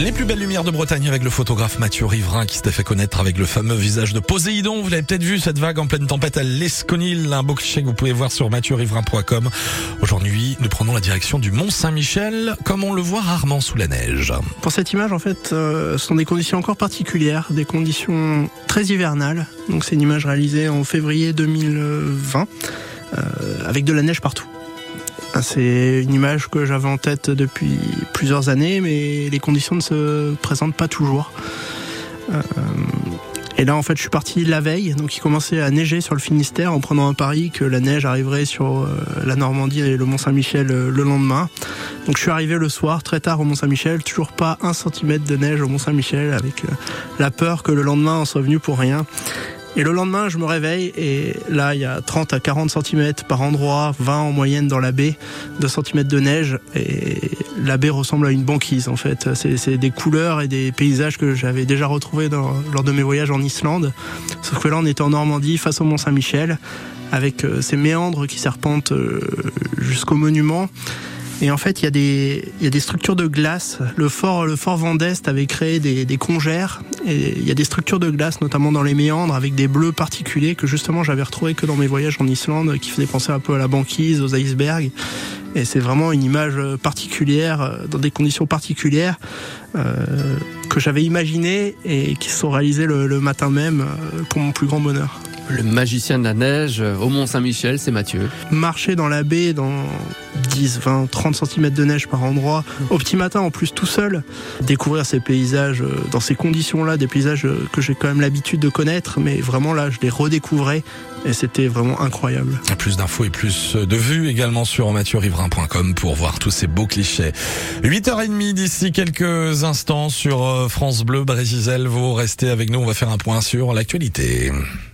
Les plus belles lumières de Bretagne avec le photographe Mathieu Riverain qui s'était fait connaître avec le fameux visage de Poséidon. Vous l'avez peut-être vu cette vague en pleine tempête à l'Esconil, un beau cliché que vous pouvez voir sur mathieu-riverain.com. Aujourd'hui, nous prenons la direction du Mont Saint-Michel, comme on le voit rarement sous la neige. Pour cette image, en fait, euh, ce sont des conditions encore particulières, des conditions très hivernales. Donc c'est une image réalisée en février 2020, euh, avec de la neige partout. Ah, c'est une image que j'avais en tête depuis plusieurs années, mais les conditions ne se présentent pas toujours. Euh, et là, en fait, je suis parti la veille, donc il commençait à neiger sur le Finistère en prenant un pari que la neige arriverait sur euh, la Normandie et le Mont-Saint-Michel euh, le lendemain. Donc je suis arrivé le soir, très tard au Mont-Saint-Michel, toujours pas un centimètre de neige au Mont-Saint-Michel, avec la peur que le lendemain on soit venu pour rien. Et le lendemain, je me réveille et là, il y a 30 à 40 cm par endroit, 20 en moyenne dans la baie, 2 cm de neige et la baie ressemble à une banquise en fait. C'est des couleurs et des paysages que j'avais déjà retrouvés lors de mes voyages en Islande. Sauf que là, on était en Normandie face au Mont Saint-Michel avec euh, ces méandres qui serpentent euh, jusqu'au monument. Et en fait, il y, a des, structures de glace. Le fort, le fort avait créé des, congères. Et il y a des structures de glace, notamment dans les méandres, avec des bleus particuliers que justement j'avais retrouvé que dans mes voyages en Islande, qui faisaient penser un peu à la banquise, aux icebergs. Et c'est vraiment une image particulière, euh, dans des conditions particulières, euh, que j'avais imaginées et qui se sont réalisées le, matin même euh, pour mon plus grand bonheur. Le magicien de la neige au Mont Saint-Michel, c'est Mathieu. Marcher dans la baie dans 10, 20, 30 cm de neige par endroit, au petit matin en plus tout seul, découvrir ces paysages euh, dans ces conditions-là, des paysages euh, que j'ai quand même l'habitude de connaître, mais vraiment là je les redécouvrais et c'était vraiment incroyable. Plus d'infos et plus de vues également sur mathieu-riverain.com pour voir tous ces beaux clichés. 8h30 d'ici quelques instants sur euh, France Bleu Brésil. Vous restez avec nous, on va faire un point sur l'actualité.